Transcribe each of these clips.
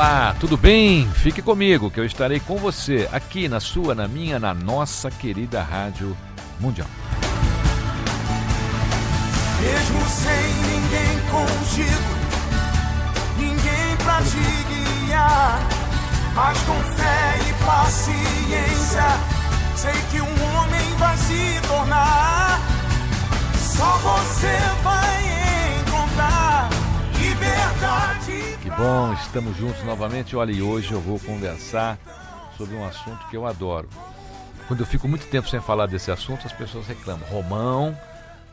Olá, tudo bem? Fique comigo que eu estarei com você aqui na sua, na minha, na nossa querida Rádio Mundial. Mesmo sem ninguém contigo, ninguém pra te guiar. Mas com fé e paciência, sei que um homem vai se tornar. Só você vai encontrar liberdade. Bom, estamos juntos novamente. Olha, e hoje eu vou conversar sobre um assunto que eu adoro. Quando eu fico muito tempo sem falar desse assunto, as pessoas reclamam. Romão,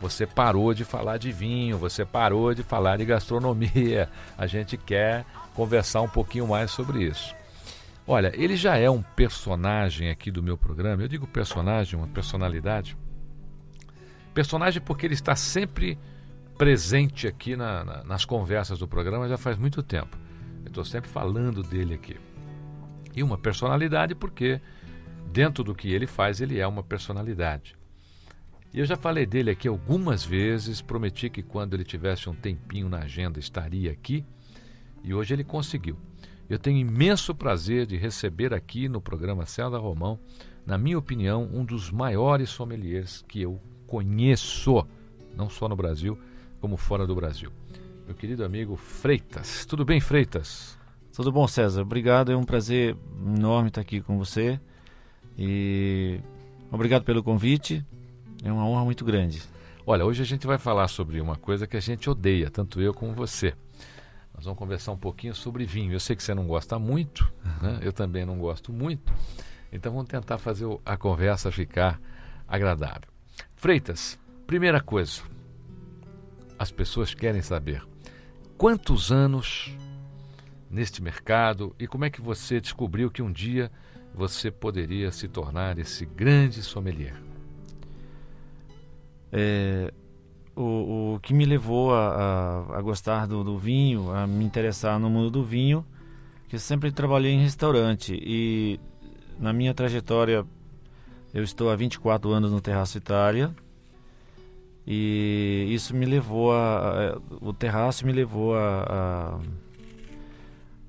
você parou de falar de vinho, você parou de falar de gastronomia. A gente quer conversar um pouquinho mais sobre isso. Olha, ele já é um personagem aqui do meu programa. Eu digo personagem, uma personalidade. Personagem porque ele está sempre presente aqui na- na- nas conversas do programa já faz muito tempo. Estou sempre falando dele aqui. E uma personalidade porque, dentro do que ele faz, ele é uma personalidade. E eu já falei dele aqui algumas vezes, prometi que quando ele tivesse um tempinho na agenda estaria aqui, e hoje ele conseguiu. Eu tenho imenso prazer de receber aqui no programa César Romão, na minha opinião, um dos maiores sommeliers que eu conheço, não só no Brasil, como fora do Brasil. Meu querido amigo Freitas. Tudo bem, Freitas? Tudo bom, César? Obrigado, é um prazer enorme estar aqui com você. E obrigado pelo convite. É uma honra muito grande. Olha, hoje a gente vai falar sobre uma coisa que a gente odeia, tanto eu como você. Nós vamos conversar um pouquinho sobre vinho. Eu sei que você não gosta muito, né? eu também não gosto muito. Então vamos tentar fazer a conversa ficar agradável. Freitas, primeira coisa. As pessoas querem saber quantos anos neste mercado e como é que você descobriu que um dia você poderia se tornar esse grande sommelier. É, o, o que me levou a, a- a gostar do, do vinho, a me interessar no mundo do vinho, que eu sempre trabalhei em restaurante e na minha trajetória eu estou há 24 anos no Terraço Itália e isso me levou a, a- o terraço me levou a, a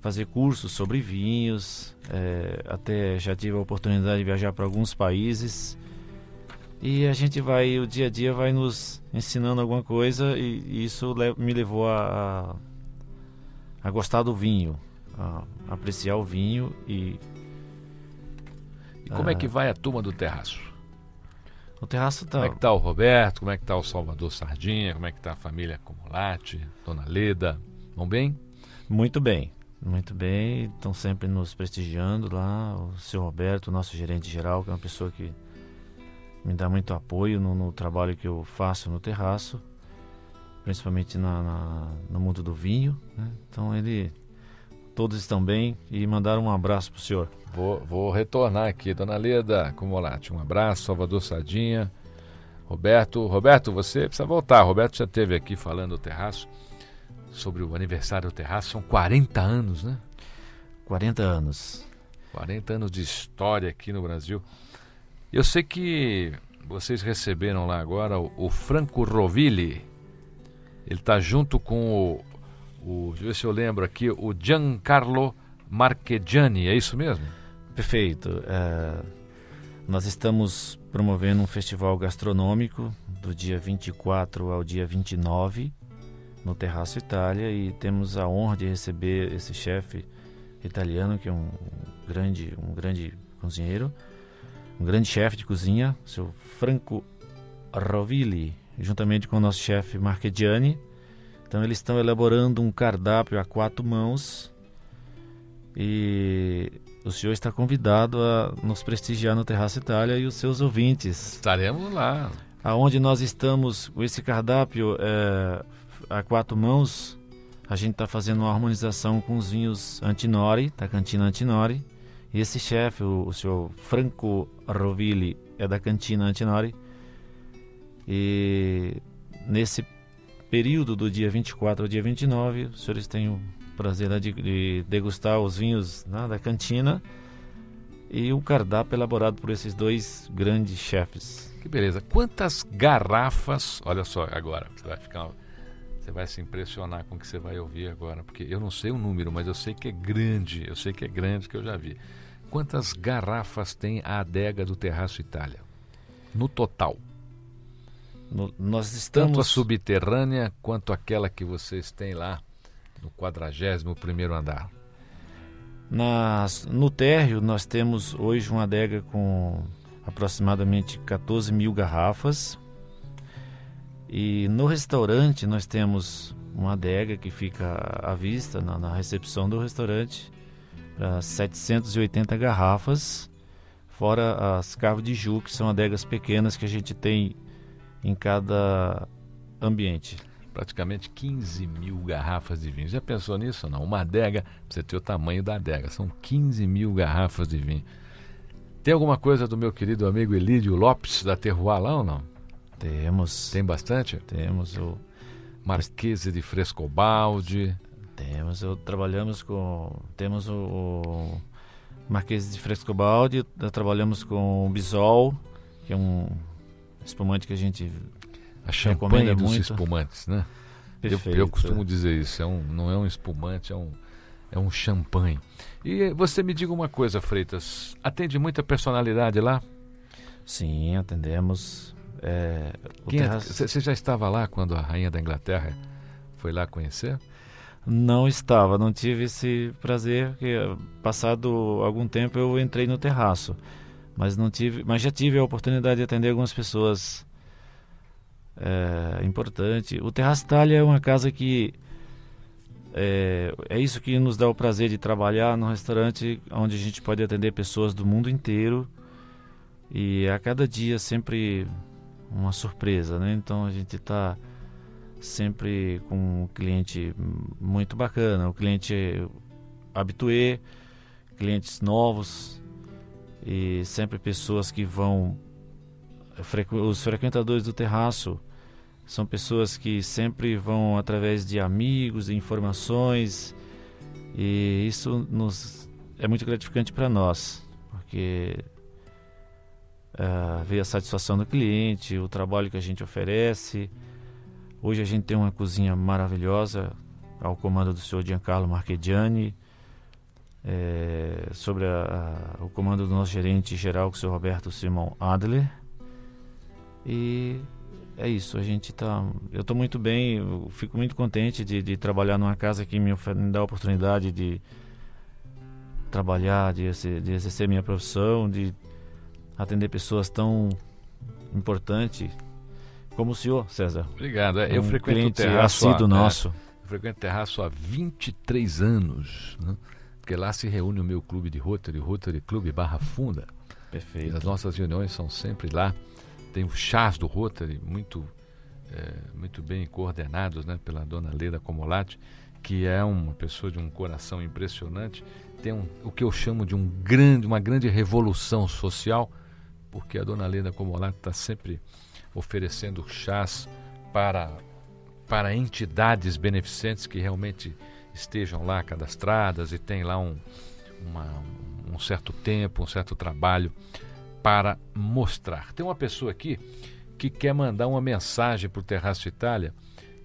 fazer cursos sobre vinhos, é, até já tive a oportunidade de viajar para alguns países e a gente vai, o dia a dia vai nos ensinando alguma coisa e, e isso le- me levou a, a, a gostar do vinho, a apreciar o vinho e E como é Ah. que vai a turma do terraço? O terraço tá, Como é que tá o Roberto? Como é que tá o Salvador Sardinha? Como é que tá a família Comolate? Dona Leda? Vão bem? muito bem, muito bem, estão sempre nos prestigiando lá, o seu Roberto, nosso gerente geral, que é uma pessoa que me dá muito apoio no, no trabalho que eu faço no terraço, principalmente na, na- no mundo do vinho, né? então ele, todos estão bem e mandaram um abraço pro senhor. Vou, vou retornar aqui. Dona Leda Comolate, um abraço. Salvador Sardinha. Roberto, Roberto, você precisa voltar. Roberto já esteve aqui falando do terraço, sobre o aniversário do terraço. São 40 anos, né? 40 anos. 40 anos de história aqui no Brasil. Eu sei que vocês receberam lá agora o, o Franco Rovilli. Ele está junto com o, o, deixa eu ver se eu lembro aqui, o Giancarlo Marchegiani, é isso mesmo? Perfeito. É, nós estamos promovendo um festival gastronômico do dia 24 ao dia 29 no Terraço Itália e temos a honra de receber esse chefe italiano que é um grande um grande cozinheiro, um grande chefe de cozinha, seu Franco Rovilli, juntamente com o nosso chefe Marchegiani. Então eles estão elaborando um cardápio a quatro mãos e o senhor está convidado a nos prestigiar no Terraço Itália e os seus ouvintes. Estaremos lá. Aonde nós estamos com esse cardápio é, a quatro mãos, a gente está fazendo uma harmonização com os vinhos Antinori, da cantina Antinori. E esse chefe, o, o senhor Franco Rovilli, é da cantina Antinori. E nesse período do dia 24 ao dia 29, os senhores têm o prazer de, de degustar os vinhos né, da cantina e o cardápio elaborado por esses dois grandes chefes. Que beleza. Quantas garrafas, olha só agora, você vai ficar você vai se impressionar com o que você vai ouvir agora, porque eu não sei o número, mas eu sei que é grande, eu sei que é grande que eu já vi. Quantas garrafas tem a adega do Terraço Itália? No total. No, nós estamos... Tanto a subterrânea quanto aquela que vocês têm lá no 41 primeiro andar. Nas, no térreo nós temos hoje uma adega com aproximadamente 14 mil garrafas e no restaurante nós temos uma adega que fica à vista na, na recepção do restaurante para 780 garrafas, fora as carvos de ju, que são adegas pequenas que a gente tem em cada ambiente. Praticamente 15 mil garrafas de vinho. Já pensou nisso não? Uma adega, você ter o tamanho da adega, são 15 mil garrafas de vinho. Tem alguma coisa do meu querido amigo Elídio Lopes da Terroir lá ou não? Temos. Tem bastante? Temos o. Marquese de Frescobaldi. Temos, eu, trabalhamos com. Temos o, o de Frescobaldi, trabalhamos com o Bisol, que é um espumante que a gente. A champanhe dos muito. espumantes, né? Eu, eu, costumo dizer isso, é um, não é um espumante, é um, é um champanhe. E você me diga uma coisa, Freitas, atende muita personalidade lá? Sim, atendemos é, Você é, já estava lá quando a rainha da Inglaterra foi lá conhecer? Não estava, não tive esse prazer, porque passado algum tempo eu entrei no terraço, mas não tive, mas já tive a oportunidade de atender algumas pessoas é, importante. O Terraço Itália é uma casa que é, é, isso que nos dá o prazer de trabalhar num restaurante onde a gente pode atender pessoas do mundo inteiro e a cada dia sempre uma surpresa, né? Então a gente está sempre com um cliente muito bacana, o cliente habitué, clientes novos e sempre pessoas que vão os frequentadores do terraço são pessoas que sempre vão através de amigos, de informações e isso nos é muito gratificante para nós, porque uh, ver a satisfação do cliente, o trabalho que a gente oferece. Hoje a gente tem uma cozinha maravilhosa ao comando do senhor Giancarlo Marchegiani, é, sobre a, a, o comando do nosso gerente geral, o senhor Roberto Simon Adler. E é isso, a gente tá. Eu estou muito bem, fico muito contente de, de, trabalhar numa casa que me, me dá a oportunidade de trabalhar, de, de exercer minha profissão, de atender pessoas tão importantes como o senhor, César. Obrigado. É, eu um frequento o terraço. Há, nosso. É, eu frequento o terraço há 23 anos, né? Porque lá se reúne o meu clube de Rotary, Rotary Clube Barra Funda. Perfeito. E as nossas reuniões são sempre lá. Tem o chás do Rotary, muito, é, muito bem coordenados né, pela dona Leila Comolatti, que é uma pessoa de um coração impressionante. Tem um, o que eu chamo de um grande, uma grande revolução social porque a dona Leda Comolato está sempre oferecendo chás para, para entidades beneficentes que realmente estejam lá cadastradas e tem lá um, uma, um certo tempo, um certo trabalho para mostrar. Tem uma pessoa aqui que quer mandar uma mensagem para o Terraço Itália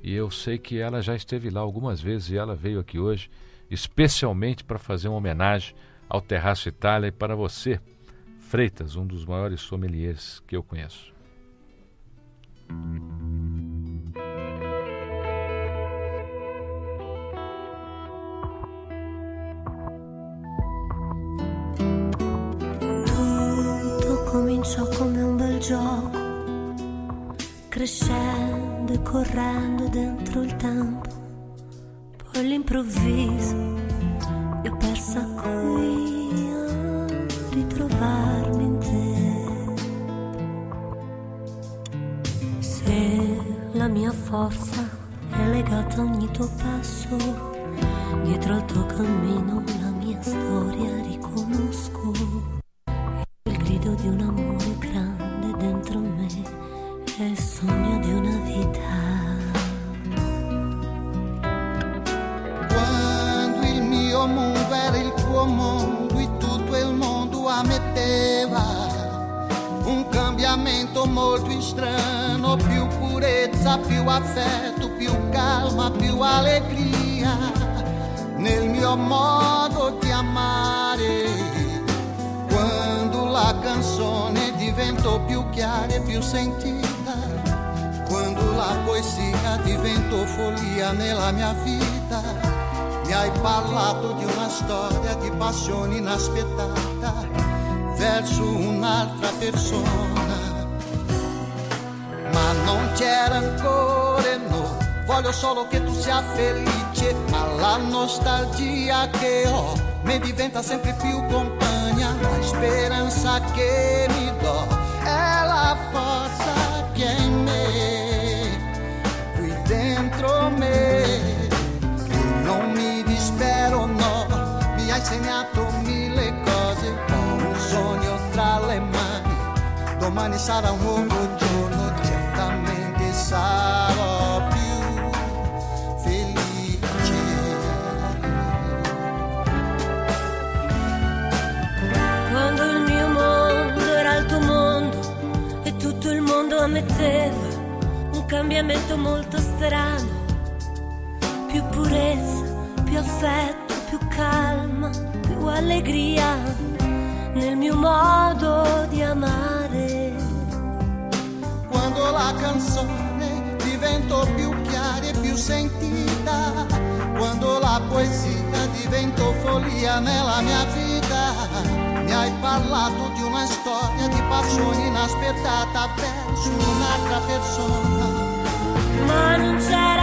e eu sei que ela já esteve lá algumas vezes e ela veio aqui hoje especialmente para fazer uma homenagem ao Terraço Itália e para você, Freitas, um dos maiores sommeliers que eu conheço. Cominciò come un bel gioco, crescendo e correndo dentro il tempo. Poi all'improvviso io persa qui a ritrovarmi in te. Se la mia forza è legata a ogni tuo passo, dietro al tuo cammino la mia storia riconosco. Affetto, più calma, più allegria nel mio modo di amare. Quando la canzone diventò più chiara e più sentita, quando la poesia diventò follia nella mia vita, mi hai parlato di una storia di passione inaspettata verso un'altra persona. Non c'era ancora no, voglio solo che tu sia felice, ma la nostalgia che ho mi diventa sempre più compagna, la speranza che mi do è la forza che in me, qui dentro me. Io non mi dispero, no, mi hai insegnato mille cose, ho un sogno tra le mani, domani sarà un nuovo giorno, sarò più felice. Quando il mio mondo era il tuo mondo e tutto il mondo ammetteva un cambiamento molto strano. Più purezza, più affetto, più calma, più allegria nel mio modo di amare. quando la canzone diventò più chiara e più sentita, quando la poesia diventò follia nella mia vita, mi hai parlato di una storia di passione inaspettata verso un'altra persona. Ma non c'era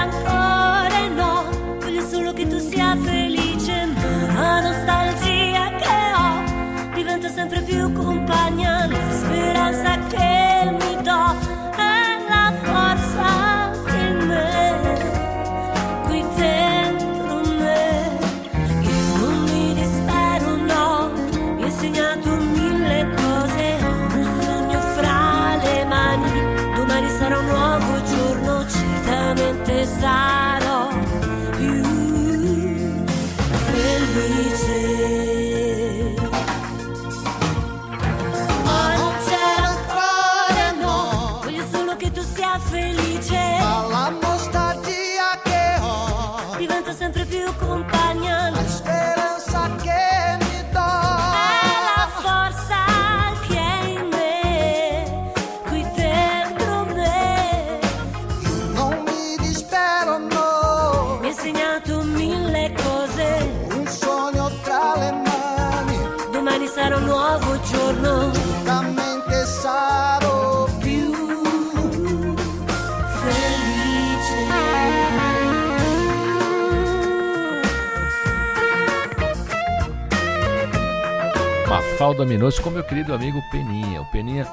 Minoso com meu querido amigo Peninha. O Peninha,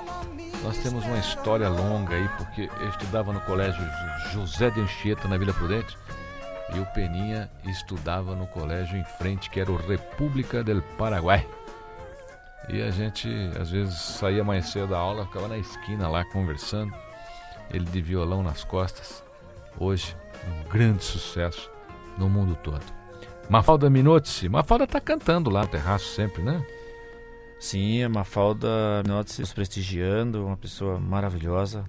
nós temos uma história longa aí, porque eu estudava no colégio José de Anchieta, na Vila Prudente, e o Peninha estudava no colégio em frente, que era o República del Paraguai. E a gente, às vezes, saía mais cedo da aula, ficava na esquina lá conversando, ele de violão nas costas. Hoje, um grande sucesso no mundo todo. Mafalda Minozzi. Mafalda tá cantando lá no terraço sempre, né? Sim, a Mafalda Minotti nos prestigiando, uma pessoa maravilhosa.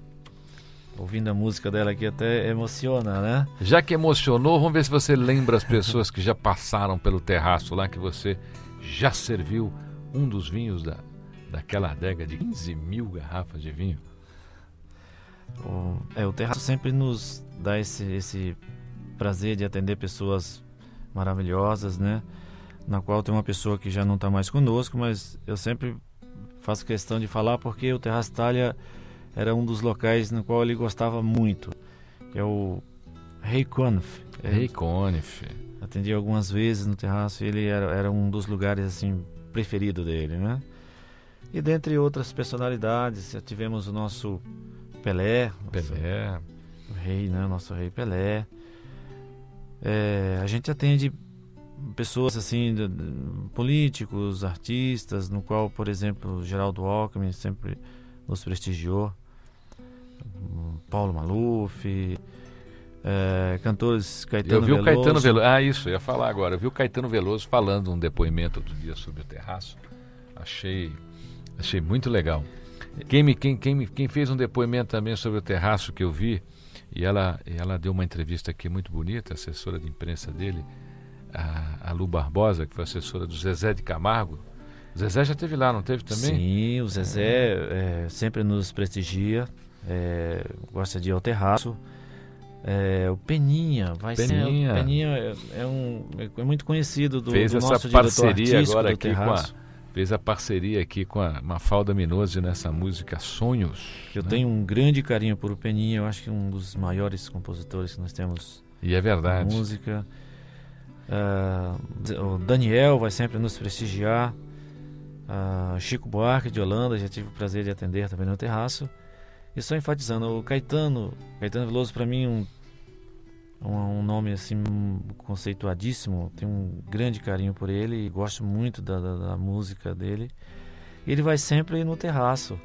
Ouvindo a música dela aqui até emociona, né? Já que emocionou, vamos ver se você lembra as pessoas que já passaram pelo terraço lá, que você já serviu um dos vinhos da, daquela adega de 15 mil garrafas de vinho. O, é, o terraço sempre nos dá esse, esse prazer de atender pessoas maravilhosas, né? Na qual tem uma pessoa que já não está mais conosco, mas eu sempre faço questão de falar porque o Terraço Itália era um dos locais no qual ele gostava muito, que é o Rei Conif. Rei Conif. Atendi algumas vezes no terraço e ele era, era um dos lugares assim preferido dele, né? E dentre outras personalidades, já tivemos o nosso Pelé, Pelé, nosso, o rei, né? Nosso rei Pelé. É, a gente atende pessoas assim, políticos, artistas, no qual, por exemplo, Geraldo Alckmin sempre nos prestigiou. Paulo Maluf, é, cantores Caetano Eu vi Veloso. o Caetano Veloso. Ah, isso, eu ia falar agora. Eu vi o Caetano Veloso falando um depoimento outro dia sobre o terraço. Achei, achei muito legal. Quem, me, quem, quem, quem fez um depoimento também sobre o terraço que eu vi, e ela, ela deu uma entrevista aqui muito bonita, assessora de imprensa dele, a, a Lu Barbosa, que foi assessora do Zezé de Camargo. O Zezé já teve lá, não teve também? Sim, o Zezé é, sempre nos prestigia, é, gosta de ir ao terraço. É, o Peninha vai Peninha. ser. O Peninha é, é um, é muito conhecido do, fez do essa nosso parceria agora aqui com a, fez a parceria aqui com a Mafalda Minoso nessa música Sonhos. Eu né? tenho um grande carinho por o Peninha, eu acho que é um dos maiores compositores que nós temos e é verdade. música. Uh, o Daniel vai sempre nos prestigiar. Uh, Chico Buarque de Holanda, já tive o prazer de atender também no terraço. E só enfatizando, o Caetano, Caetano Veloso para mim um, um, um, nome assim conceituadíssimo, tenho um grande carinho por ele gosto muito da, da, da música dele. Ele vai sempre no terraço.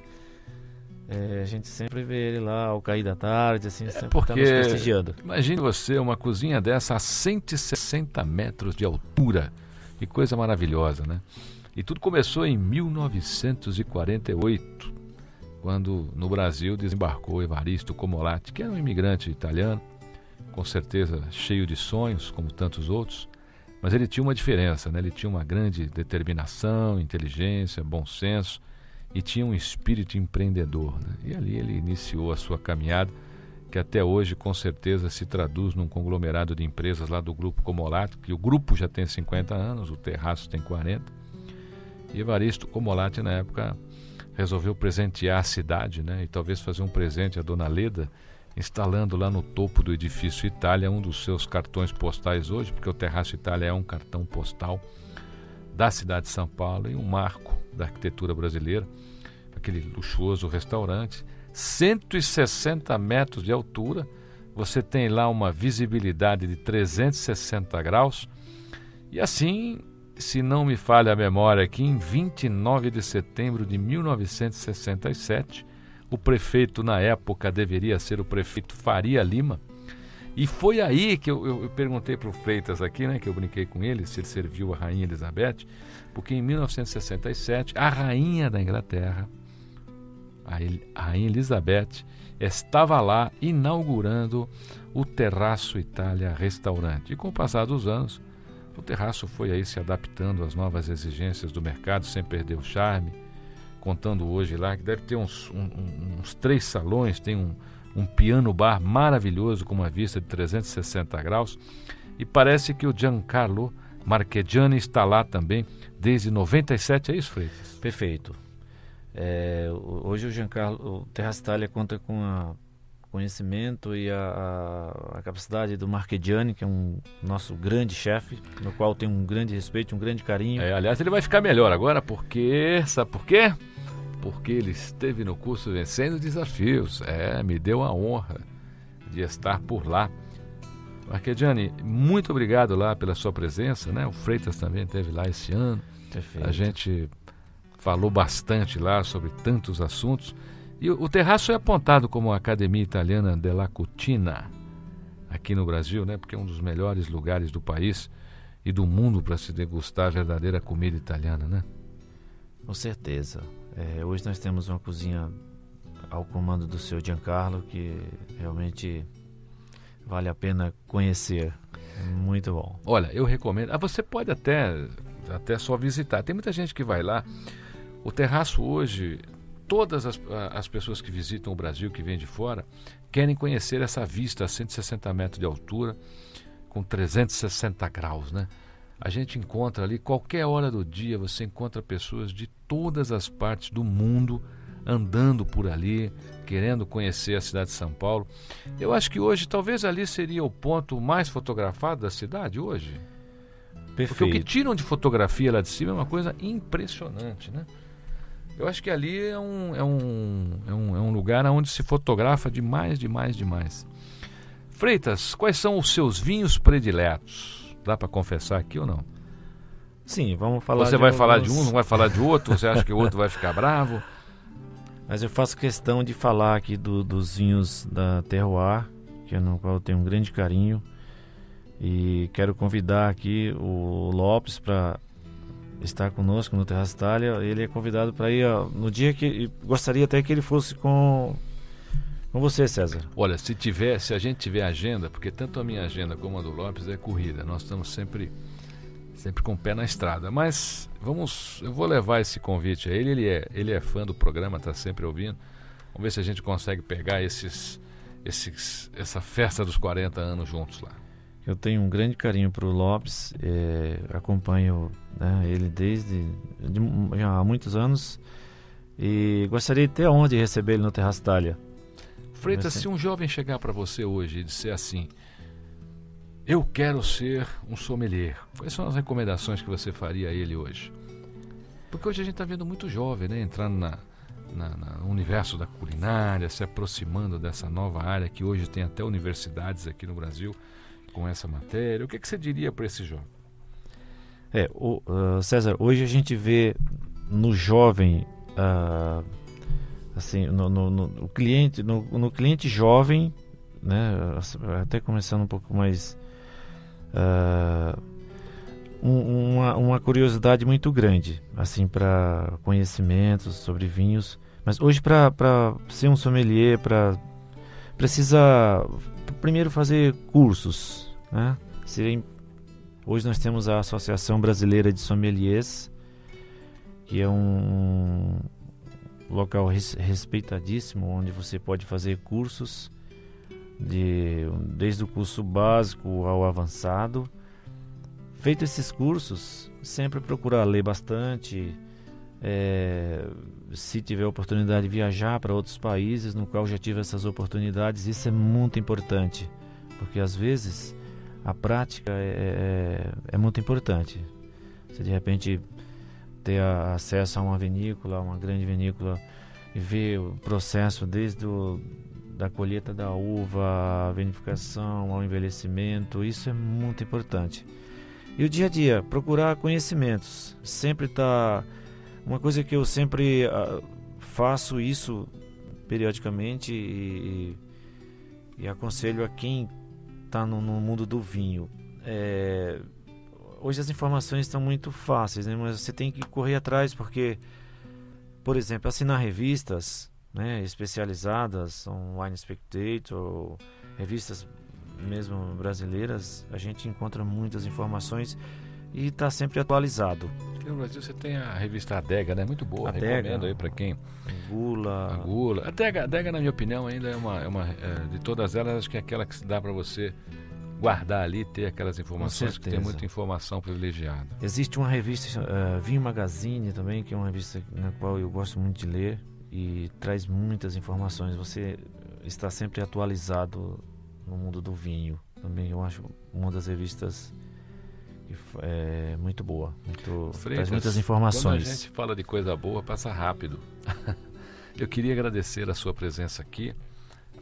É, a gente sempre vê ele lá ao cair da tarde, assim, sempre é porque, tá nos prestigiando. Imagine você, uma cozinha dessa a 160 metros de altura. Que coisa maravilhosa, né? E tudo começou em 1948, quando no Brasil desembarcou Evaristo Comolatti, que era um imigrante italiano, com certeza cheio de sonhos, como tantos outros, mas ele tinha uma diferença, né? ele tinha uma grande determinação, inteligência, bom senso e tinha um espírito empreendedor. Né? E ali ele iniciou a sua caminhada, que até hoje com certeza se traduz num conglomerado de empresas lá do Grupo Comolato, que o grupo já tem 50 anos, o Terraço tem 40. E Evaristo Comolatti, na época, resolveu presentear a cidade né? e talvez fazer um presente à Dona Leda, instalando lá no topo do edifício Itália um dos seus cartões postais hoje, porque o Terraço Itália é um cartão postal da cidade de São Paulo e um marco da arquitetura brasileira, aquele luxuoso restaurante, 160 metros de altura, você tem lá uma visibilidade de 360 graus, e assim, se não me falha a memória aqui, em 29 de setembro de 1967, o prefeito na época deveria ser o prefeito Faria Lima, e foi aí que eu, eu, eu perguntei para o Freitas aqui, né, que eu brinquei com ele, se ele serviu a Rainha Elizabeth, porque em 1967 a Rainha da Inglaterra, a, a Rainha Elizabeth, estava lá inaugurando o Terraço Itália Restaurante. E com o passar dos anos, o terraço foi aí se adaptando às novas exigências do mercado sem perder o charme, contando hoje lá que deve ter uns, um, uns três salões, tem um um piano bar maravilhoso com uma vista de 360 graus. E parece que o Giancarlo Marchegiani está lá também desde 97, é isso, Freitas? Perfeito. É, hoje o Giancarlo, o Terraço Itália conta com a conhecimento e a, a, a, capacidade do Marchegiani, que é um nosso grande chefe, no qual tem um grande respeito, um grande carinho. É, aliás, ele vai ficar melhor agora, porque sabe por quê? Porque ele esteve no curso vencendo desafios. É, me deu a honra de estar por lá. Marquediani, muito obrigado lá pela sua presença, né? O Freitas também esteve lá esse ano. Perfeito. A gente falou bastante lá sobre tantos assuntos. E o, o terraço é apontado como a Academia Italiana della Cucina aqui no Brasil, né? Porque é um dos melhores lugares do país e do mundo para se degustar a verdadeira comida italiana, né? Com certeza. É, hoje nós temos uma cozinha ao comando do seu Giancarlo que realmente vale a pena conhecer. Muito bom. Olha, eu recomendo. Ah, você pode até, até só visitar. Tem muita gente que vai lá. O terraço hoje, todas as, as pessoas que visitam o Brasil, que vêm de fora, querem conhecer essa vista a 160 metros de altura, com 360 graus, né? A gente encontra ali, qualquer hora do dia, você encontra pessoas de todas as partes do mundo andando por ali, querendo conhecer a cidade de São Paulo. Eu acho que hoje talvez ali seria o ponto mais fotografado da cidade hoje. Perfeito. Porque o que tiram de fotografia lá de cima é uma coisa impressionante, né? Eu acho que ali é um, é um, é um, é um lugar onde se fotografa demais, demais, demais. Freitas, quais são os seus vinhos prediletos? Dá para confessar aqui ou não? Sim, vamos falar Você vai falar de alguns- um, não vai falar de outro? Você acha que o outro vai ficar bravo? Mas eu faço questão de falar aqui do- dos vinhos da Terroir, que é no qual eu tenho um grande carinho. E quero convidar aqui o Lopes para estar conosco no Terraço Itália. Ele é convidado para ir ó, no dia que. Gostaria até que ele fosse com, com você, César. Olha, se tiver, se a gente tiver agenda, porque tanto a minha agenda como a do Lopes é corrida, nós estamos sempre sempre com o pé na estrada. Mas vamos, eu vou levar esse convite a ele. Ele é, ele é fã do programa, está sempre ouvindo. Vamos ver se a gente consegue pegar esses, esses, essa festa dos 40 anos juntos lá. Eu tenho um grande carinho para o Lopes, é, acompanho né, ele desde de, já há muitos anos e gostaria de ter a honra de receber ele no Terraço Itália. Freitas, ser- se um jovem chegar para você hoje e disser assim: Eu quero ser um sommelier, quais são as recomendações que você faria a ele hoje? Porque hoje a gente está vendo muito jovem, né? Entrando na, na- no universo da culinária, se aproximando dessa nova área que hoje tem até universidades aqui no Brasil com essa matéria. O que, que você diria para esse jovem? É, o, ah, César, hoje a gente vê no jovem, ah, assim, no, no- no- cliente, no, no cliente jovem, né, até começando um pouco mais, um- uma, uma curiosidade muito grande, assim, para conhecimentos sobre vinhos. Mas hoje para ser um sommelier, para precisa primeiro fazer cursos, né? Hoje nós temos a Associação Brasileira de Sommeliers, que é um local res- respeitadíssimo, onde você pode fazer cursos, de, desde o curso básico ao avançado. Feito esses cursos, sempre procurar ler bastante, é, se tiver oportunidade de viajar para outros países no qual já tive essas oportunidades, isso é muito importante, porque às vezes a prática é, é, é muito importante. Você de repente ter acesso a uma vinícola, uma grande vinícola, e ver o processo desde o, da colheita da uva, a vinificação, ao envelhecimento, isso é muito importante. E o dia a dia, procurar conhecimentos, sempre tá uma coisa que eu sempre ah, faço isso periodicamente e, e aconselho a quem está no, no mundo do vinho. É, hoje as informações estão muito fáceis, né? mas você tem que correr atrás porque, por exemplo, assinar revistas né, especializadas, Wine Spectator, revistas mesmo brasileiras, a gente encontra muitas informações e está sempre atualizado. Aqui no Brasil você tem a revista Adega, né? Muito boa, Adega. recomendo aí para quem Gula, A gula. A Dega, a Dega, na minha opinião, ainda é uma. É uma é, de todas elas, acho que é aquela que se dá para você guardar ali, ter aquelas informações, que tem muita informação privilegiada. Existe uma revista, uh, Vinho Magazine também, que é uma revista na qual eu gosto muito de ler e traz muitas informações. Você está sempre atualizado no mundo do vinho. Também eu acho uma das revistas é muito boa, muito, traz Freitas, muitas Quando a informações. gente fala de coisa boa, passa rápido. Eu queria agradecer a sua presença aqui.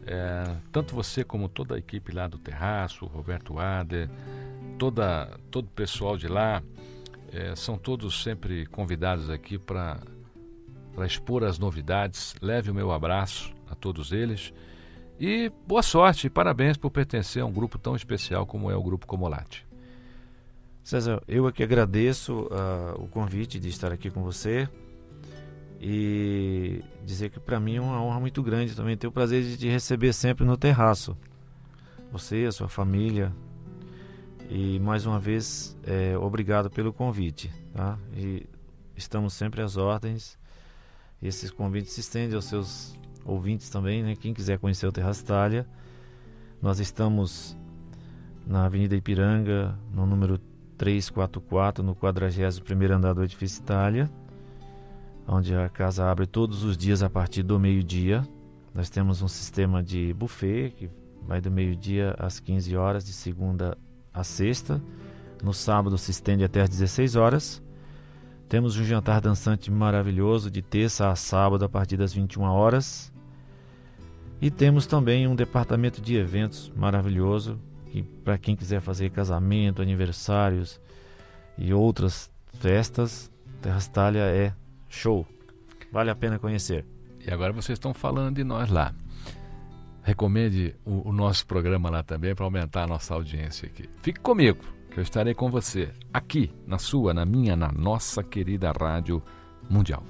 É, tanto você como toda a equipe lá do Terraço, Roberto Ader, toda, todo o pessoal de lá, é, são todos sempre convidados aqui para expor as novidades. Leve o meu abraço a todos eles. E boa sorte e parabéns por pertencer a um grupo tão especial como é o Grupo Comolate. César, eu aqui agradeço ah, o convite de estar aqui com você e dizer que para mim é uma honra muito grande também ter o prazer de te receber sempre no terraço. Você, a sua família. E mais uma vez, é, obrigado pelo convite. Tá? E estamos sempre às ordens. E esses convites se estendem aos seus ouvintes também, né? Quem quiser conhecer o Terraço nós estamos na Avenida Ipiranga, no número 344, no 41º andar do Edifício Itália, onde a casa abre todos os dias a partir do meio-dia. Nós temos um sistema de buffet que vai do meio-dia às 15 horas, de segunda a sexta. No sábado se estende até às 16 horas. Temos um jantar dançante maravilhoso de terça a sábado a partir das 21 horas. E temos também um departamento de eventos maravilhoso que para quem quiser fazer casamento, aniversários e outras festas, Terrastalha é show. Vale a pena conhecer. E agora vocês estão falando de nós lá. Recomende o, o nosso programa lá também para aumentar a nossa audiência aqui. Fique comigo que eu estarei com você aqui, na sua, na minha, na nossa querida Rádio Mundial.